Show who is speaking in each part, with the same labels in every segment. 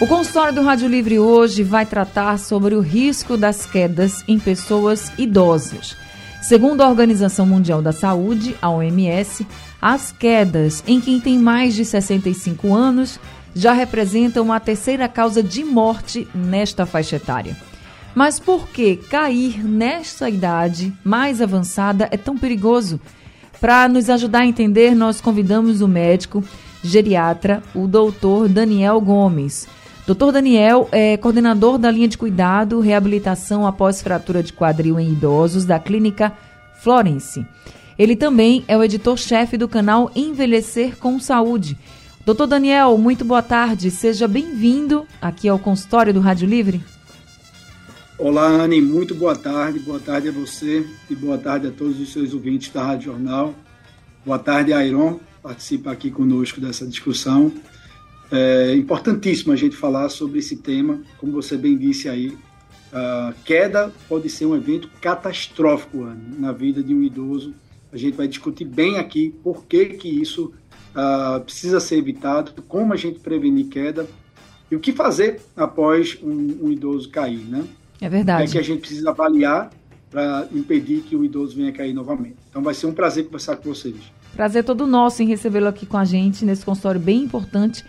Speaker 1: o consultório do Rádio Livre hoje vai tratar sobre o risco das quedas em pessoas idosas. Segundo a Organização Mundial da Saúde, a OMS, as quedas em quem tem mais de 65 anos já representam a terceira causa de morte nesta faixa etária. Mas por que cair nesta idade mais avançada é tão perigoso? Para nos ajudar a entender, nós convidamos o médico geriatra, o doutor Daniel Gomes. Doutor Daniel é coordenador da linha de cuidado, reabilitação após fratura de quadril em idosos da clínica Florence. Ele também é o editor-chefe do canal Envelhecer com Saúde. Doutor Daniel, muito boa tarde. Seja bem-vindo aqui ao consultório do Rádio Livre.
Speaker 2: Olá, Anne. Muito boa tarde. Boa tarde a você e boa tarde a todos os seus ouvintes da Rádio Jornal. Boa tarde, Airon. Participa aqui conosco dessa discussão. É importantíssimo a gente falar sobre esse tema, como você bem disse aí, a queda pode ser um evento catastrófico na vida de um idoso. A gente vai discutir bem aqui por que, que isso uh, precisa ser evitado, como a gente prevenir queda e o que fazer após um, um idoso cair, né?
Speaker 1: É verdade.
Speaker 2: É que a gente precisa avaliar para impedir que o idoso venha cair novamente. Então vai ser um prazer conversar com vocês.
Speaker 1: Prazer todo nosso em recebê-lo aqui com a gente nesse consultório bem importante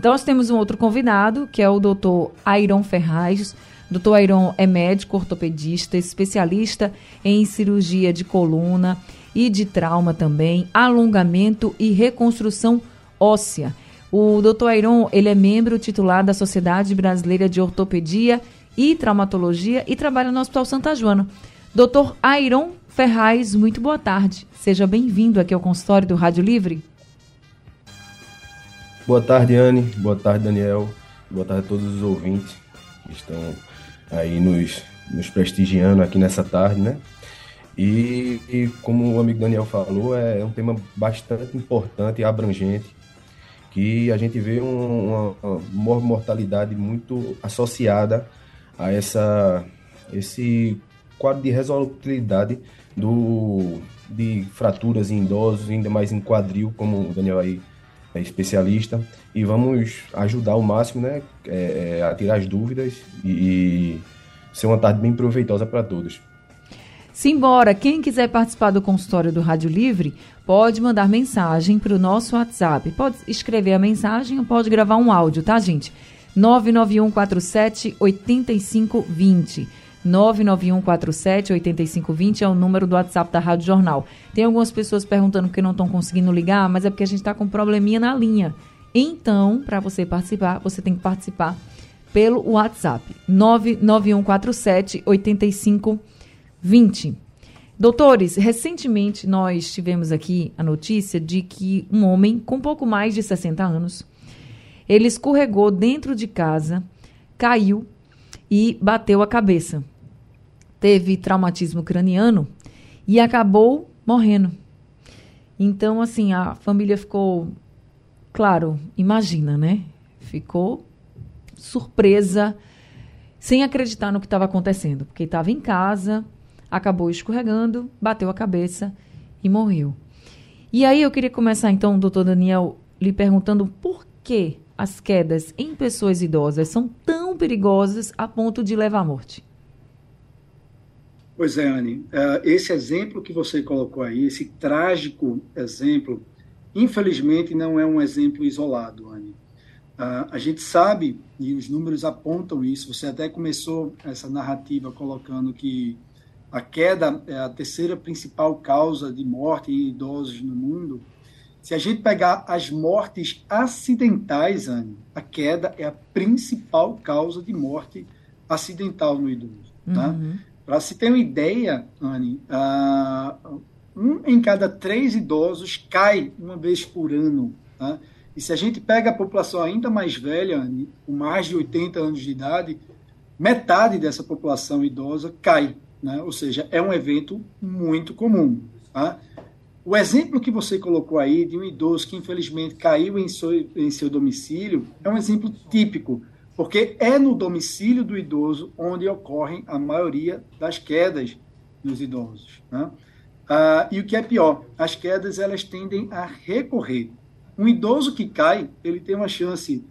Speaker 1: então, nós temos um outro convidado, que é o doutor Airon Ferraz. Doutor Airon é médico ortopedista, especialista em cirurgia de coluna e de trauma também, alongamento e reconstrução óssea. O doutor Airon, ele é membro titular da Sociedade Brasileira de Ortopedia e Traumatologia e trabalha no Hospital Santa Joana. Doutor Airon Ferraz, muito boa tarde. Seja bem-vindo aqui ao consultório do Rádio Livre.
Speaker 3: Boa tarde, Anne. Boa tarde, Daniel. Boa tarde a todos os ouvintes que estão aí nos, nos prestigiando aqui nessa tarde, né? E, e, como o amigo Daniel falou, é um tema bastante importante e abrangente, que a gente vê um, uma, uma mortalidade muito associada a essa, esse quadro de resolutilidade do, de fraturas em idosos, ainda mais em quadril, como o Daniel aí é especialista, e vamos ajudar ao máximo né, é, é, a tirar as dúvidas e, e ser uma tarde bem proveitosa para todos.
Speaker 1: Simbora! Quem quiser participar do consultório do Rádio Livre, pode mandar mensagem para o nosso WhatsApp. Pode escrever a mensagem ou pode gravar um áudio, tá, gente? 99147 8520. 991478520 é o número do WhatsApp da Rádio Jornal. Tem algumas pessoas perguntando porque não estão conseguindo ligar, mas é porque a gente está com um probleminha na linha. Então, para você participar, você tem que participar pelo WhatsApp 991478520. Doutores, recentemente nós tivemos aqui a notícia de que um homem com pouco mais de 60 anos, ele escorregou dentro de casa, caiu e bateu a cabeça. Teve traumatismo craniano e acabou morrendo. Então, assim, a família ficou, claro, imagina, né? Ficou surpresa, sem acreditar no que estava acontecendo, porque estava em casa, acabou escorregando, bateu a cabeça e morreu. E aí eu queria começar então, doutor Daniel, lhe perguntando por que as quedas em pessoas idosas são tão perigosas a ponto de levar à morte?
Speaker 2: Pois é, Anne. Uh, esse exemplo que você colocou aí, esse trágico exemplo, infelizmente não é um exemplo isolado, Anne. Uh, a gente sabe, e os números apontam isso, você até começou essa narrativa colocando que a queda é a terceira principal causa de morte em idosos no mundo. Se a gente pegar as mortes acidentais, Anne, a queda é a principal causa de morte acidental no idoso. Tá? Uhum. Para se ter uma ideia, Anne, uh, um em cada três idosos cai uma vez por ano. Tá? E se a gente pega a população ainda mais velha, Anne, com mais de 80 anos de idade, metade dessa população idosa cai, né? ou seja, é um evento muito comum. Tá? O exemplo que você colocou aí de um idoso que infelizmente caiu em seu, em seu domicílio é um exemplo típico, porque é no domicílio do idoso onde ocorrem a maioria das quedas nos idosos. Né? Ah, e o que é pior, as quedas elas tendem a recorrer. Um idoso que cai, ele tem uma chance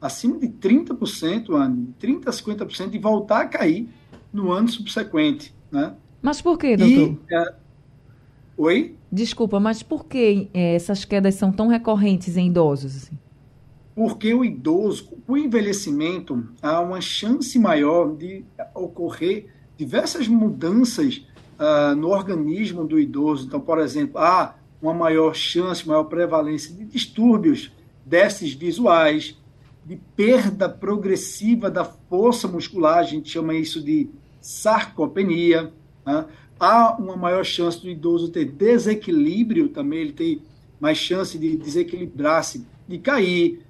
Speaker 2: acima de 30%, ano, 30% a 50% de voltar a cair no ano subsequente. Né?
Speaker 1: Mas por que, doutor?
Speaker 2: E, é... Oi?
Speaker 1: Desculpa, mas por que é, essas quedas são tão recorrentes em idosos? Assim?
Speaker 2: Porque o idoso, o envelhecimento, há uma chance maior de ocorrer diversas mudanças uh, no organismo do idoso. Então, por exemplo, há uma maior chance, maior prevalência de distúrbios, déficits visuais, de perda progressiva da força muscular, a gente chama isso de sarcopenia. Né? Há uma maior chance do idoso ter desequilíbrio também, ele tem mais chance de desequilibrar-se, de cair.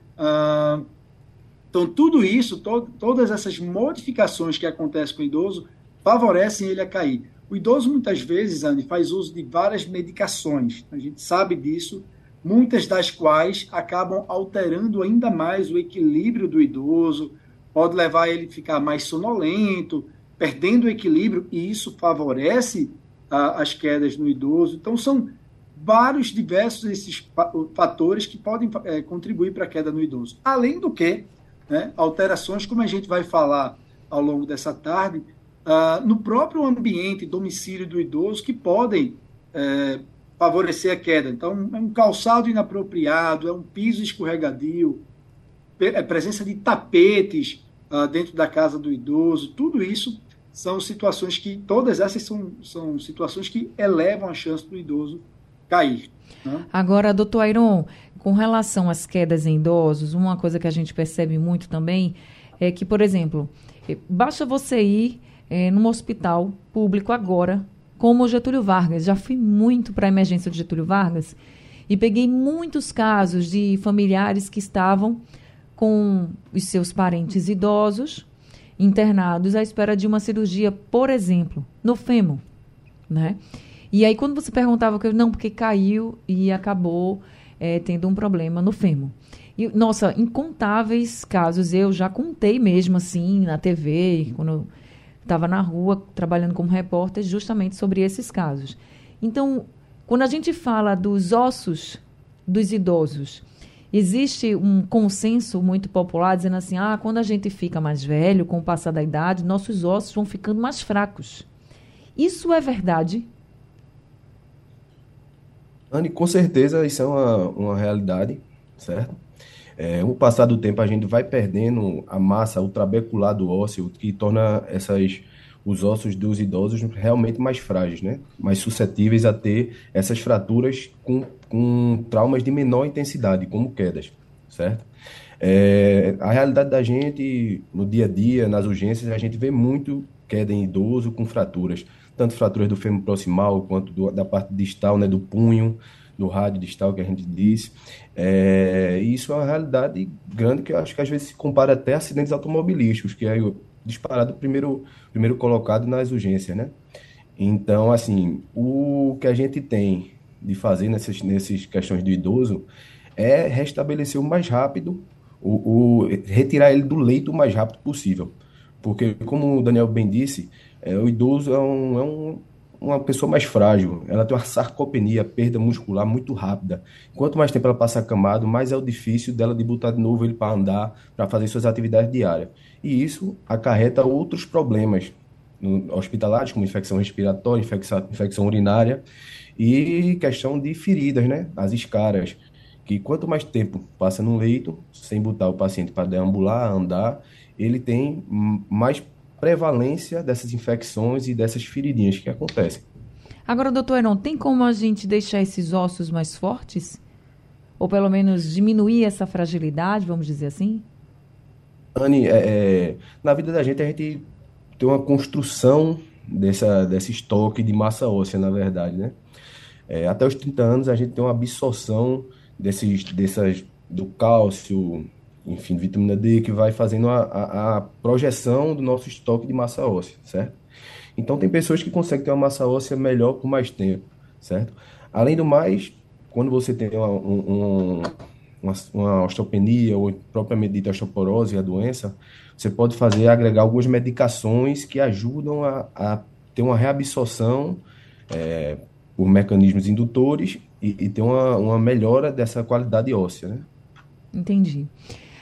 Speaker 2: Então, tudo isso, to todas essas modificações que acontecem com o idoso, favorecem ele a cair. O idoso, muitas vezes, Anne, faz uso de várias medicações, a gente sabe disso, muitas das quais acabam alterando ainda mais o equilíbrio do idoso, pode levar ele a ficar mais sonolento, perdendo o equilíbrio, e isso favorece ah, as quedas no idoso. Então, são vários diversos esses fatores que podem é, contribuir para a queda no idoso. Além do que, né, alterações, como a gente vai falar ao longo dessa tarde, ah, no próprio ambiente, domicílio do idoso, que podem é, favorecer a queda. Então, é um calçado inapropriado, é um piso escorregadio, é presença de tapetes uh, dentro da casa do idoso, tudo isso são situações que, todas essas são, são situações que elevam a chance do idoso cair. Né?
Speaker 1: Agora, doutor Airon, com relação às quedas em idosos, uma coisa que a gente percebe muito também é que, por exemplo, basta você ir é, num hospital público agora como o Getúlio Vargas. Já fui muito para a emergência do Getúlio Vargas e peguei muitos casos de familiares que estavam com os seus parentes idosos internados à espera de uma cirurgia, por exemplo, no fêmur, né? E aí quando você perguntava que não, porque caiu e acabou é, tendo um problema no fêmur. E, nossa, incontáveis casos eu já contei mesmo assim na TV, quando estava na rua trabalhando como repórter justamente sobre esses casos. Então, quando a gente fala dos ossos dos idosos, existe um consenso muito popular dizendo assim: ah, quando a gente fica mais velho, com o passar da idade, nossos ossos vão ficando mais fracos. Isso é verdade?
Speaker 3: Anne, com certeza isso é uma, uma realidade, certo? É, o passar do tempo a gente vai perdendo a massa, o trabeculado ósseo, que torna essas, os ossos dos idosos realmente mais frágeis, né? mais suscetíveis a ter essas fraturas com, com traumas de menor intensidade, como quedas, certo? É, a realidade da gente, no dia a dia, nas urgências, a gente vê muito queda em idoso com fraturas, tanto fraturas do fêmur proximal quanto do, da parte distal, né, do punho, do rádio distal que a gente diz. É, isso é uma realidade grande que eu acho que às vezes se compara até a acidentes automobilísticos, que é disparado primeiro, primeiro colocado nas urgências, né? Então, assim, o que a gente tem de fazer nessas, nessas questões do idoso é restabelecer o mais rápido, o, o, retirar ele do leito o mais rápido possível. Porque, como o Daniel bem disse, é, o idoso é um, é um uma pessoa mais frágil, ela tem uma sarcopenia, perda muscular muito rápida. Quanto mais tempo ela passa acamado, mais é o difícil dela de botar de novo ele para andar, para fazer suas atividades diárias. E isso acarreta outros problemas hospitalares, como infecção respiratória, infecção, infecção urinária e questão de feridas, né? As escaras, que quanto mais tempo passa no leito, sem botar o paciente para deambular, andar, ele tem mais prevalência dessas infecções e dessas feridinhas que acontecem.
Speaker 1: Agora, doutor Heron, tem como a gente deixar esses ossos mais fortes? Ou pelo menos diminuir essa fragilidade, vamos dizer assim?
Speaker 3: Anne, é, é, na vida da gente a gente tem uma construção dessa, desse estoque de massa óssea, na verdade, né? É, até os 30 anos a gente tem uma absorção desses, dessas, do cálcio enfim, vitamina D, que vai fazendo a, a, a, projeção do nosso estoque de massa óssea, certo? Então, tem pessoas que conseguem ter uma massa óssea melhor por mais tempo, certo? Além do mais, quando você tem uma, um, uma, uma osteopenia ou propriamente dita osteoporose, a doença, você pode fazer, agregar algumas medicações que ajudam a, a ter uma reabsorção é, por mecanismos indutores e, e ter uma, uma melhora dessa qualidade óssea, né?
Speaker 1: Entendi.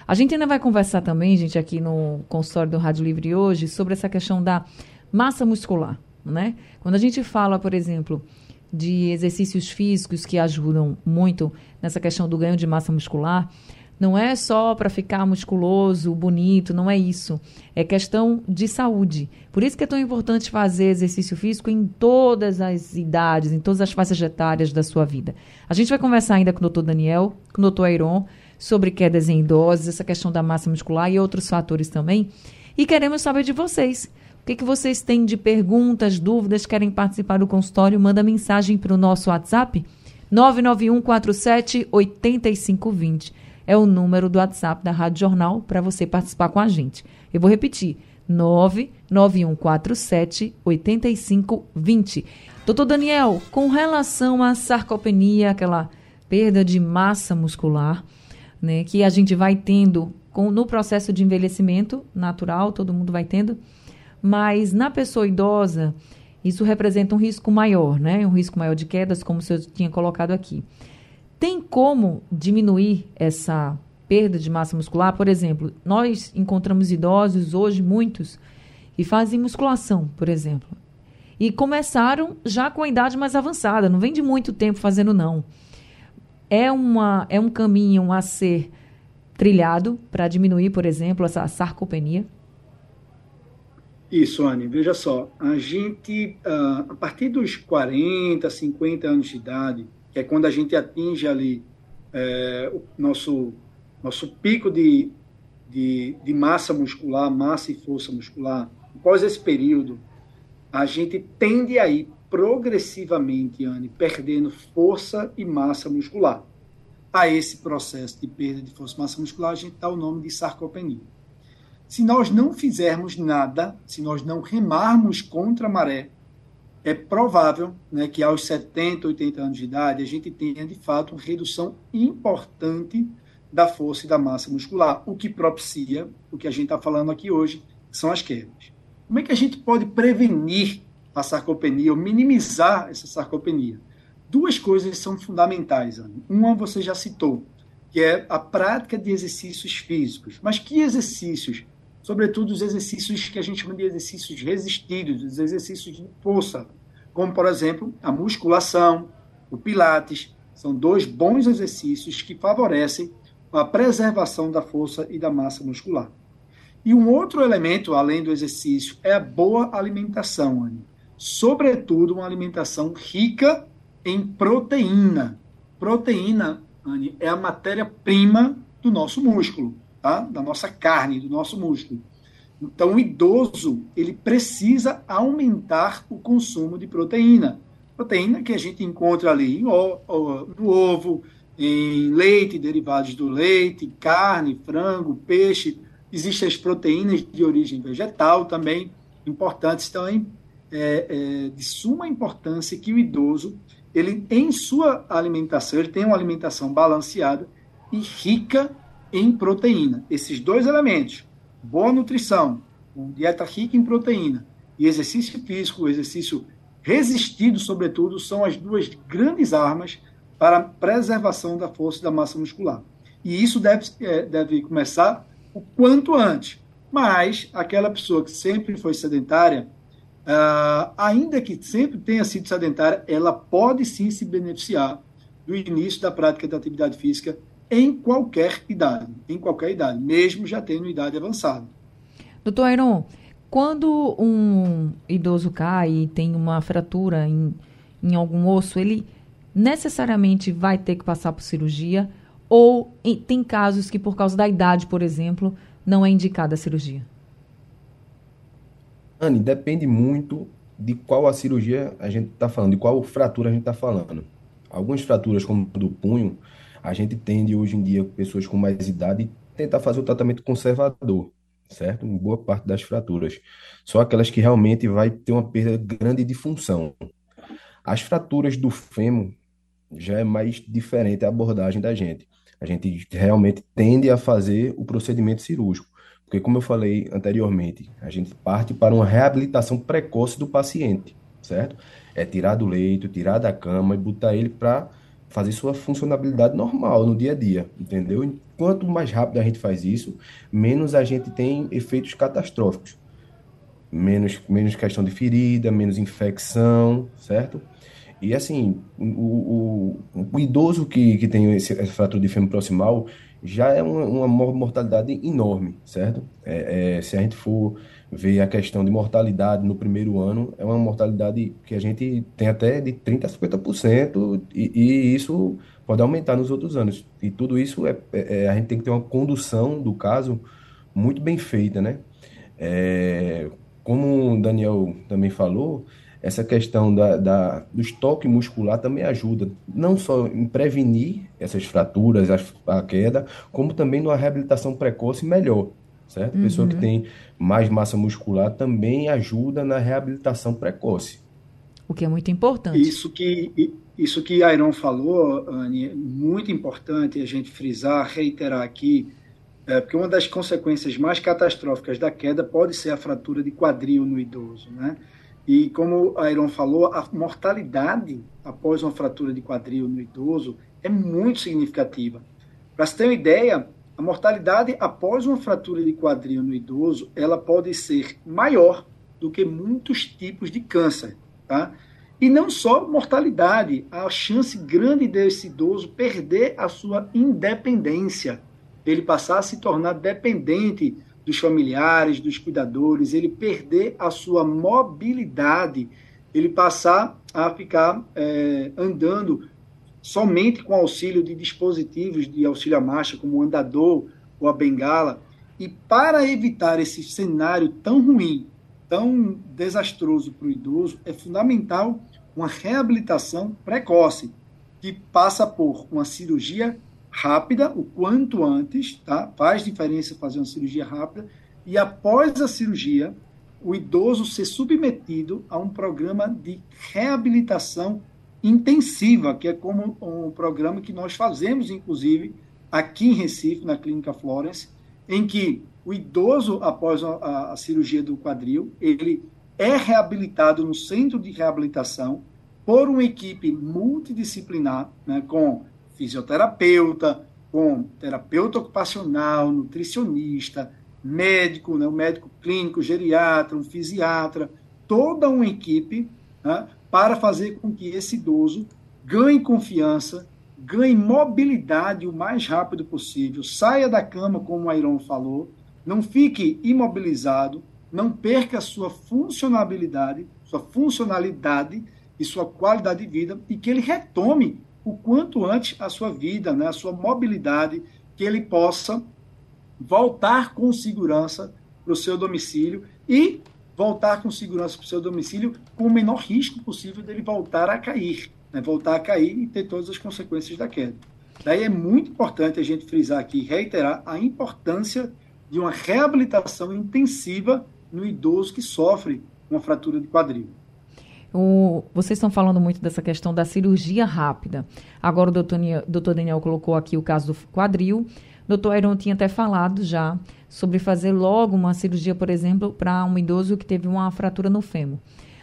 Speaker 1: A gente ainda vai conversar também, gente, aqui no consultório do Rádio Livre hoje, sobre essa questão da massa muscular, né? Quando a gente fala, por exemplo, de exercícios físicos que ajudam muito nessa questão do ganho de massa muscular, não é só para ficar musculoso, bonito, não é isso. É questão de saúde. Por isso que é tão importante fazer exercício físico em todas as idades, em todas as faixas etárias da sua vida. A gente vai conversar ainda com o doutor Daniel, com o doutor Airon, sobre quedas em idosos, essa questão da massa muscular e outros fatores também. E queremos saber de vocês. O que, que vocês têm de perguntas, dúvidas, querem participar do consultório? Manda mensagem para o nosso WhatsApp 991 47 8520. É o número do WhatsApp da Rádio Jornal para você participar com a gente. Eu vou repetir: 99147 8520. Doutor Daniel, com relação à sarcopenia, aquela perda de massa muscular, né, que a gente vai tendo com, no processo de envelhecimento natural, todo mundo vai tendo, mas na pessoa idosa, isso representa um risco maior, né? Um risco maior de quedas, como o senhor tinha colocado aqui. Tem como diminuir essa perda de massa muscular? Por exemplo, nós encontramos idosos hoje, muitos, e fazem musculação, por exemplo. E começaram já com a idade mais avançada, não vem de muito tempo fazendo, não é, uma, é um caminho a ser trilhado para diminuir, por exemplo, essa sarcopenia?
Speaker 2: Isso, Anne. Veja só, a gente, uh, a partir dos 40, 50 anos de idade, que é quando a gente atinge ali é, o nosso, nosso pico de, de, de massa muscular, massa e força muscular, após esse período, a gente tende a ir progressivamente, Anne, perdendo força e massa muscular. A esse processo de perda de força e massa muscular, a gente dá o nome de sarcopenia. Se nós não fizermos nada, se nós não remarmos contra a maré, é provável né, que aos 70, 80 anos de idade a gente tenha, de fato, uma redução importante da força e da massa muscular, o que propicia o que a gente está falando aqui hoje, são as quedas. Como é que a gente pode prevenir a sarcopenia, ou minimizar essa sarcopenia. Duas coisas são fundamentais, Ana. Uma você já citou, que é a prática de exercícios físicos. Mas que exercícios? Sobretudo os exercícios que a gente chama de exercícios resistidos, os exercícios de força, como, por exemplo, a musculação, o pilates. São dois bons exercícios que favorecem a preservação da força e da massa muscular. E um outro elemento, além do exercício, é a boa alimentação, Anne sobretudo uma alimentação rica em proteína. Proteína, Anne, é a matéria-prima do nosso músculo, tá? da nossa carne, do nosso músculo. Então, o idoso ele precisa aumentar o consumo de proteína. Proteína que a gente encontra ali no ovo, em leite, derivados do leite, carne, frango, peixe. Existem as proteínas de origem vegetal também, importantes também é, é, de suma importância que o idoso, ele em sua alimentação, ele tem uma alimentação balanceada e rica em proteína. Esses dois elementos, boa nutrição, uma dieta rica em proteína e exercício físico, exercício resistido, sobretudo, são as duas grandes armas para a preservação da força e da massa muscular. E isso deve, é, deve começar o quanto antes. Mas aquela pessoa que sempre foi sedentária, Uh, ainda que sempre tenha sido sedentária, ela pode sim se beneficiar do início da prática da atividade física em qualquer idade, em qualquer idade, mesmo já tendo idade avançada.
Speaker 1: Doutor Airon, quando um idoso cai e tem uma fratura em, em algum osso, ele necessariamente vai ter que passar por cirurgia ou tem casos que por causa da idade, por exemplo, não é indicada a cirurgia?
Speaker 3: Anne, depende muito de qual a cirurgia a gente está falando, de qual fratura a gente está falando. Algumas fraturas, como do punho, a gente tende hoje em dia, pessoas com mais idade, tentar fazer o tratamento conservador, certo? Em boa parte das fraturas. Só aquelas que realmente vai ter uma perda grande de função. As fraturas do fêmur já é mais diferente a abordagem da gente. A gente realmente tende a fazer o procedimento cirúrgico, porque como eu falei anteriormente, a gente parte para uma reabilitação precoce do paciente, certo? É tirar do leito, tirar da cama e botar ele para fazer sua funcionalidade normal no dia a dia, entendeu? Quanto mais rápido a gente faz isso, menos a gente tem efeitos catastróficos. Menos, menos questão de ferida, menos infecção, certo? E assim, o, o, o idoso que, que tem esse, esse fratura de fêmur proximal já é uma, uma mortalidade enorme, certo? É, é, se a gente for ver a questão de mortalidade no primeiro ano, é uma mortalidade que a gente tem até de 30% a 50%, e, e isso pode aumentar nos outros anos. E tudo isso é, é, a gente tem que ter uma condução do caso muito bem feita, né? É, como o Daniel também falou, essa questão da, da, do estoque muscular também ajuda, não só em prevenir essas fraturas, a, a queda, como também numa reabilitação precoce melhor certo? Uhum. Pessoa que tem mais massa muscular também ajuda na reabilitação precoce.
Speaker 1: O que é muito importante.
Speaker 2: Isso que, isso que Iron falou, Anne, é muito importante a gente frisar, reiterar aqui, é, porque uma das consequências mais catastróficas da queda pode ser a fratura de quadril no idoso, né? E como a Iron falou, a mortalidade após uma fratura de quadril no idoso é muito significativa. Para você ter uma ideia, a mortalidade após uma fratura de quadril no idoso, ela pode ser maior do que muitos tipos de câncer, tá? E não só mortalidade, a chance grande desse idoso perder a sua independência, ele passar a se tornar dependente dos familiares, dos cuidadores, ele perder a sua mobilidade, ele passar a ficar é, andando somente com auxílio de dispositivos de auxílio à marcha, como o andador ou a bengala. E para evitar esse cenário tão ruim, tão desastroso para o idoso, é fundamental uma reabilitação precoce, que passa por uma cirurgia rápida, o quanto antes, tá? Faz diferença fazer uma cirurgia rápida e após a cirurgia, o idoso ser submetido a um programa de reabilitação intensiva, que é como um programa que nós fazemos, inclusive, aqui em Recife, na Clínica Florence, em que o idoso, após a, a cirurgia do quadril, ele é reabilitado no centro de reabilitação por uma equipe multidisciplinar, né, com fisioterapeuta, com terapeuta ocupacional, nutricionista, médico, né, um médico clínico, geriatra, um fisiatra, toda uma equipe né, para fazer com que esse idoso ganhe confiança, ganhe mobilidade o mais rápido possível, saia da cama, como o Airon falou, não fique imobilizado, não perca sua funcionalidade, sua funcionalidade e sua qualidade de vida e que ele retome o quanto antes a sua vida, né, a sua mobilidade, que ele possa voltar com segurança para o seu domicílio e voltar com segurança para o seu domicílio com o menor risco possível dele voltar a cair, né? voltar a cair e ter todas as consequências da queda. Daí é muito importante a gente frisar aqui, reiterar a importância de uma reabilitação intensiva no idoso que sofre uma fratura de quadril.
Speaker 1: O, vocês estão falando muito dessa questão da cirurgia rápida. Agora o doutor, doutor Daniel colocou aqui o caso do quadril. Doutor Airon tinha até falado já sobre fazer logo uma cirurgia, por exemplo, para um idoso que teve uma fratura no fêmur.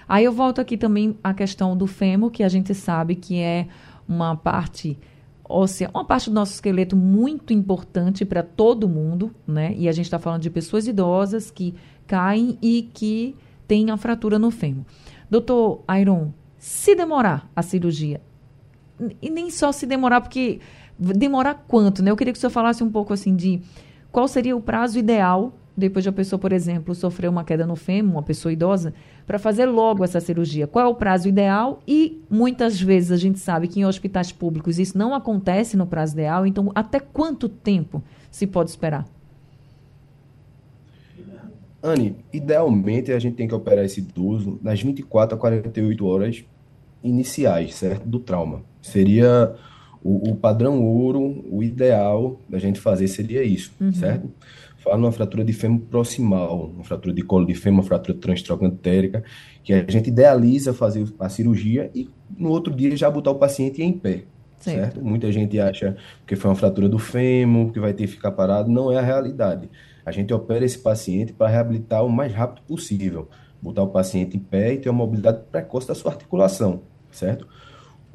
Speaker 1: Aí eu volto aqui também à questão do fêmur, que a gente sabe que é uma parte óssea, uma parte do nosso esqueleto muito importante para todo mundo, né? E a gente está falando de pessoas idosas que caem e que têm a fratura no fêmur. Doutor Iron, se demorar a cirurgia, e nem só se demorar, porque demorar quanto, né? Eu queria que o senhor falasse um pouco assim de qual seria o prazo ideal, depois de a pessoa, por exemplo, sofrer uma queda no fêmur, uma pessoa idosa, para fazer logo essa cirurgia? Qual é o prazo ideal? E muitas vezes a gente sabe que em hospitais públicos isso não acontece no prazo ideal, então até quanto tempo se pode esperar?
Speaker 3: Anne, idealmente a gente tem que operar esse idoso nas 24 a 48 horas iniciais, certo? Do trauma. Seria O, o, padrão ouro, o ideal da gente fazer seria isso, uhum. certo? Fala numa fratura de fêmur proximal, uma fratura de colo de fêmur, uma fratura transtrocantérica, que a gente idealiza fazer a cirurgia e no outro dia já botar o paciente em pé, certo? certo? Muita gente acha que foi uma fratura do fêmur, que vai ter que ficar parado, não é a realidade. A gente opera esse paciente para reabilitar o mais rápido possível, botar o paciente em pé e ter uma mobilidade precoce da sua articulação, certo?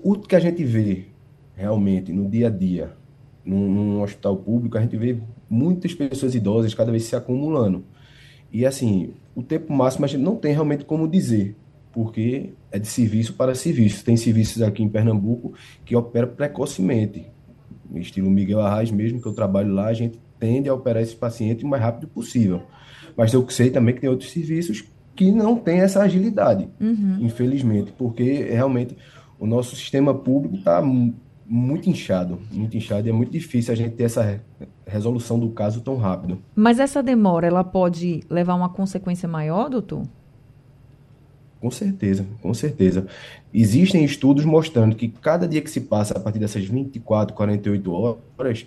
Speaker 3: O que a gente vê realmente no dia a dia, num, num hospital público, a gente vê muitas pessoas idosas cada vez se acumulando. E assim, o tempo máximo a gente não tem realmente como dizer, porque é de serviço para serviço. Tem serviços aqui em Pernambuco que operam precocemente, estilo Miguel Arraes mesmo, que eu trabalho lá, a gente tende a operar esse paciente o mais rápido possível. Mas eu sei também que tem outros serviços que não têm essa agilidade, uhum. infelizmente, porque realmente o nosso sistema público está muito inchado, muito inchado, e é muito difícil a gente ter essa resolução do caso tão rápido.
Speaker 1: Mas essa demora, ela pode levar a uma consequência maior, doutor?
Speaker 3: Com certeza, com certeza. Existem estudos mostrando que cada dia que se passa a partir dessas 24, 48 horas,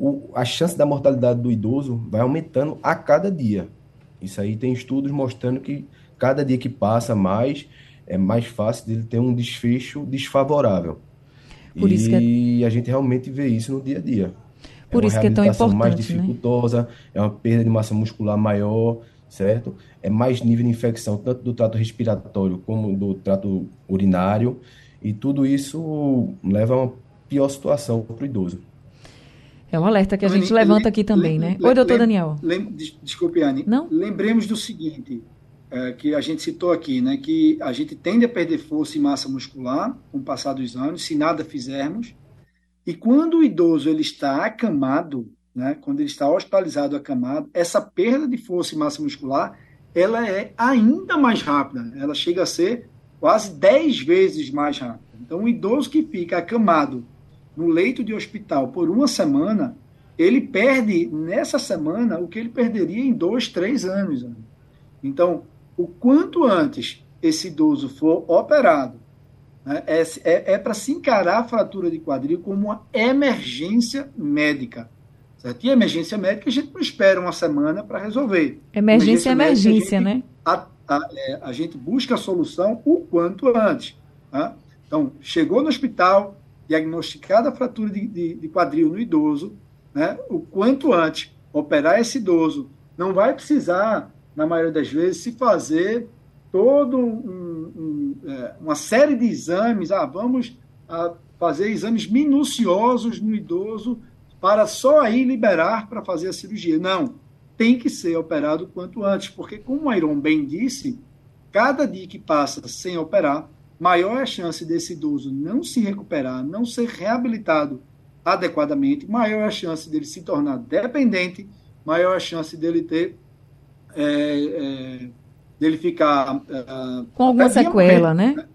Speaker 3: o, a chance da mortalidade do idoso vai aumentando a cada dia. Isso aí tem estudos mostrando que cada dia que passa mais, é mais fácil dele ter um desfecho desfavorável. Por isso e é... a gente realmente vê isso no dia a dia.
Speaker 1: Por é isso que é tão importante.
Speaker 3: mais
Speaker 1: né?
Speaker 3: dificultosa,
Speaker 1: né?
Speaker 3: é uma perda de massa muscular maior, certo? É mais nível de infecção, tanto do trato respiratório como do trato urinário, e tudo isso leva a uma pior situação para o idoso.
Speaker 1: É um alerta que a gente levanta aqui também, né? Oi, doutor Daniel.
Speaker 2: desculpe, Anne. Não? Lembremos do seguinte, é, que a gente citou aqui, né? Que a gente tende a perder força e massa muscular com o passar dos anos, se nada fizermos. E quando o idoso ele está acamado, né? Quando ele está hospitalizado acamado, essa perda de força e massa muscular, ela é ainda mais rápida. Ela chega a ser quase 10 vezes mais rápida. Então, o idoso que fica acamado no leito de hospital por uma semana, ele perde nessa semana o que ele perderia em dois, três anos. Então, o quanto antes esse idoso for operado, né, é, é, é para se encarar a fratura de quadril como uma emergência médica. Certo? E emergência médica a gente não espera uma semana para resolver.
Speaker 1: Emergência é emergência, médica, né?
Speaker 2: A, a, é, a, gente busca a solução o quanto antes. Tá? Então, chegou no hospital, diagnosticada a fratura de, de, de quadril no idoso, né, o quanto antes operar esse idoso, não vai precisar, na maioria das vezes, se fazer todo um, um, é, uma série de exames. Ah, vamos a fazer exames minuciosos no idoso para só aí liberar para fazer a cirurgia. Não, tem que ser operado quanto antes, porque, como o Iron bem disse, cada dia que passa sem operar, maior é a chance desse idoso não se recuperar, não ser reabilitado adequadamente, maior é a chance dele se tornar dependente, maior é a chance dele ter é, é, dele ficar
Speaker 1: é, com alguma sequela, né? né?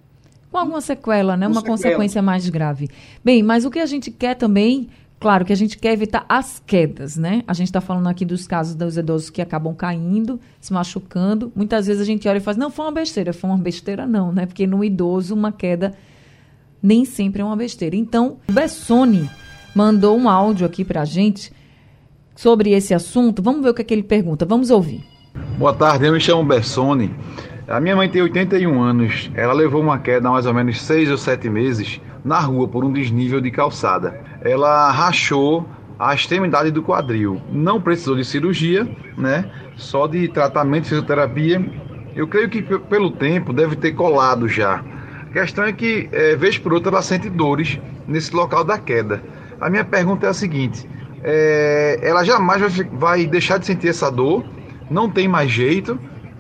Speaker 1: Com alguma sequela, né? Com Uma sequela. consequência mais grave. Bem, mas o que a gente quer também Claro que a gente quer evitar as quedas, né? A gente está falando aqui dos casos dos idosos que acabam caindo, se machucando. Muitas vezes a gente olha e fala, não, foi uma besteira. Foi uma besteira não, né? Porque no idoso uma queda nem sempre é uma besteira. Então, Bessone mandou um áudio aqui para a gente sobre esse assunto. Vamos ver o que, é que ele pergunta. Vamos ouvir.
Speaker 4: Boa tarde, eu me chamo Bessone. A minha mãe tem 81 anos. Ela levou uma queda há mais ou menos 6 ou 7 meses na rua por um desnível de calçada. Ela rachou a extremidade do quadril. Não precisou de cirurgia, né? Só de tratamento, fisioterapia. Eu creio que pelo tempo deve ter colado já. A questão é que, é, vez por outra, ela sente dores nesse local da queda. A minha pergunta é a seguinte: é, ela jamais vai, vai deixar de sentir essa dor? Não tem mais jeito?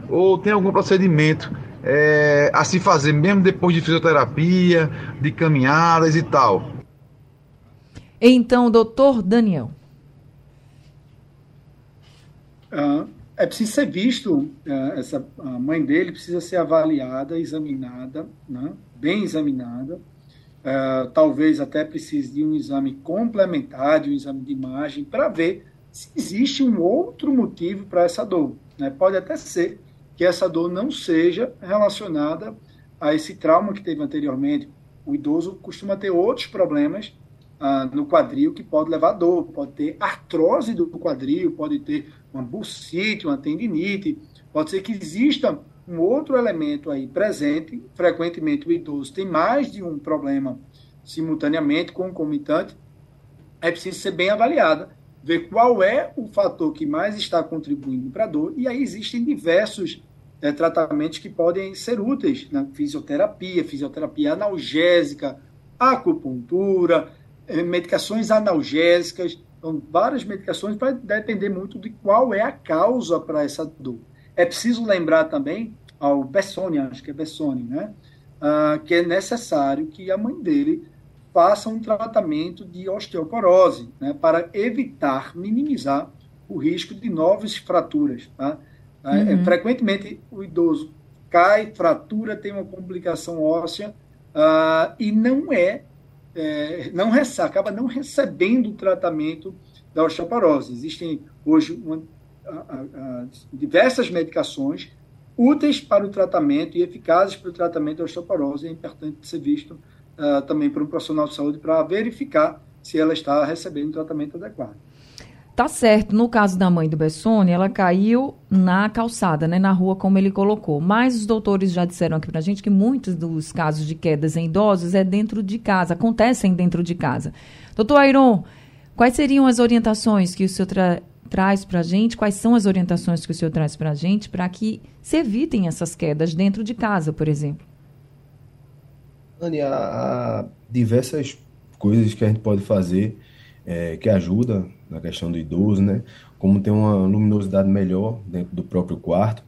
Speaker 4: Ou tem algum procedimento é, a se fazer mesmo depois de fisioterapia, de caminhadas e tal.
Speaker 1: Então, doutor Daniel.
Speaker 2: Ah, é preciso ser visto, ah, essa, a mãe dele precisa ser avaliada, examinada, né, bem examinada. Ah, talvez até precise de um exame complementar, de um exame de imagem, para ver se existe um outro motivo para essa dor. Né? Pode até ser que essa dor não seja relacionada a esse trauma que teve anteriormente. O idoso costuma ter outros problemas ah, no quadril que pode levar dor, pode ter artrose do quadril, pode ter uma bursite, uma tendinite, pode ser que exista um outro elemento aí presente, frequentemente o idoso tem mais de um problema simultaneamente, concomitante, é preciso ser bem avaliada, ver qual é o fator que mais está contribuindo para a dor, e aí existem diversos é, tratamentos que podem ser úteis, na né? fisioterapia, fisioterapia analgésica, acupuntura, é, medicações analgésicas, então, várias medicações vai depender muito de qual é a causa para essa dor. É preciso lembrar também ao Bessone, acho que é Bessone, né? Ah, que é necessário que a mãe dele faça um tratamento de osteoporose, né? para evitar, minimizar o risco de novas fraturas. Tá? Ah, é, uhum. frequentemente o idoso cai, fratura, tem uma complicação óssea uh, e não é é, não recebe, acaba não recebendo o tratamento da osteoporose. Existem hoje uma, a, a, diversas medicações úteis para o tratamento e eficazes para o tratamento da osteoporose. É importante ser visto uh, também por um profissional de saúde para verificar se ela está recebendo o tratamento adequado.
Speaker 1: Tá certo. No caso da mãe do Bessone, ela caiu na calçada, né, na rua, como ele colocou. Mas os doutores já disseram aqui pra gente que muitos dos casos de quedas em idosos é dentro de casa, acontecem dentro de casa. Doutor Airon, quais seriam as orientações que o senhor tra traz pra gente? Quais são as orientações que o senhor traz pra gente para que se evitem essas quedas dentro de casa, por exemplo?
Speaker 3: Anny, há diversas coisas que a gente pode fazer é, que ajuda na questão do idoso, né? Como ter uma luminosidade melhor dentro do próprio quarto,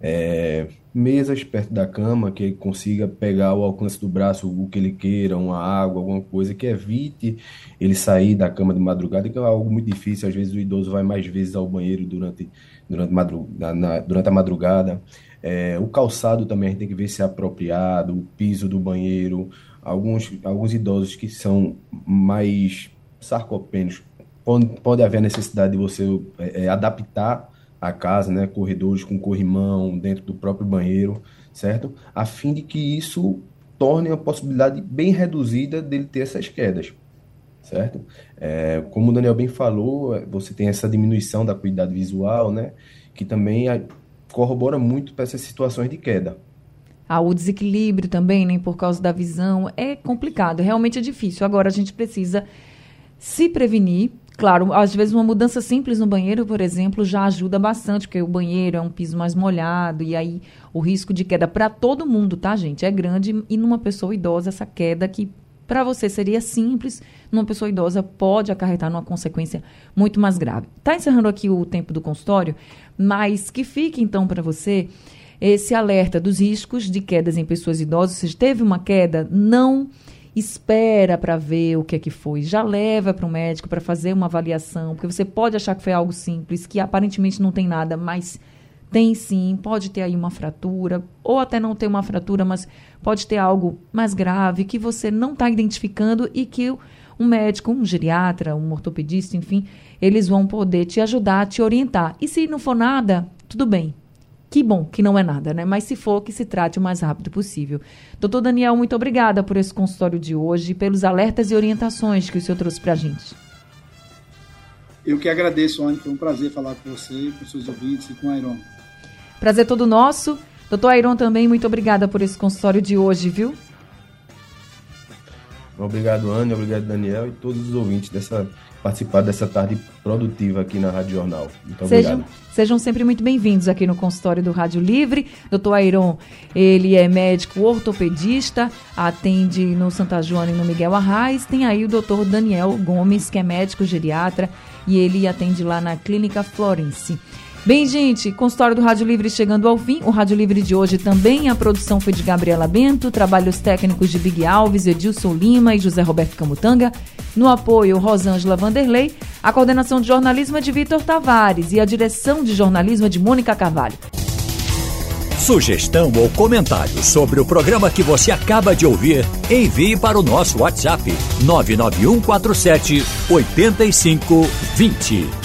Speaker 3: é, mesas perto da cama que ele consiga pegar ao alcance do braço o que ele queira, uma água, alguma coisa que evite ele sair da cama de madrugada, que é algo muito difícil. Às vezes o idoso vai mais vezes ao banheiro durante, durante, madru, na, durante a madrugada. É, o calçado também a gente tem que ver se é apropriado, o piso do banheiro. Alguns, alguns idosos que são mais sarcopênicos pode, pode haver a necessidade de você é, é, adaptar a casa, né, corredores com corrimão dentro do próprio banheiro, certo? A fim de que isso torne a possibilidade bem reduzida dele ter essas quedas, certo? É, como o Daniel bem falou, é, você tem essa diminuição da cuidado visual, né, que também corrobora muito para essas situações de queda.
Speaker 1: Ah, o desequilíbrio também, né, por causa da visão, é complicado, realmente é difícil. Agora a gente precisa se prevenir, Claro, às vezes uma mudança simples no banheiro, por exemplo, já ajuda bastante, porque o banheiro é um piso mais molhado e aí o risco de queda para todo mundo, tá, gente? É grande e numa pessoa idosa essa queda que para você seria simples, numa pessoa idosa pode acarretar numa consequência muito mais grave. Tá encerrando aqui o tempo do consultório, mas que fique então para você esse alerta dos riscos de quedas em pessoas idosas. Se teve uma queda, não espera para ver o que é que foi, já leva para o médico para fazer uma avaliação, porque você pode achar que foi algo simples, que aparentemente não tem nada, mas tem sim, pode ter aí uma fratura, ou até não ter uma fratura, mas pode ter algo mais grave que você não está identificando e que um médico, um geriatra, um ortopedista, enfim, eles vão poder te ajudar, te orientar. E se não for nada, tudo bem. Que bom que não é nada, né? Mas se for, que se trate o mais rápido possível. Doutor Daniel, muito obrigada por esse consultório de hoje, pelos alertas e orientações que o senhor trouxe para a gente.
Speaker 2: Eu que agradeço, Anny. Foi um prazer falar com você, com seus ouvintes e com a Iron.
Speaker 1: Prazer todo nosso. Doutor Airon também, muito obrigada por esse consultório de hoje, viu?
Speaker 3: Obrigado, Anny. Obrigado, Daniel e todos os ouvintes dessa participar dessa tarde produtiva aqui na Rádio Jornal. Muito
Speaker 1: sejam,
Speaker 3: obrigado.
Speaker 1: Sejam sempre muito bem-vindos aqui no consultório do Rádio Livre. Doutor Airon, ele é médico ortopedista, atende no Santa Joana e no Miguel Arraes. Tem aí o doutor Daniel Gomes, que é médico geriatra, e ele atende lá na Clínica Florence. Bem, gente, consultório do Rádio Livre chegando ao fim. O Rádio Livre de hoje também, a produção foi de Gabriela Bento, trabalhos técnicos de Big Alves, Edilson Lima e José Roberto Camutanga. No apoio, Rosângela Vanderlei. A coordenação de jornalismo é de Vitor Tavares e a direção de jornalismo é de Mônica Carvalho.
Speaker 5: Sugestão ou comentário sobre o programa que você acaba de ouvir, envie para o nosso WhatsApp 99147 8520.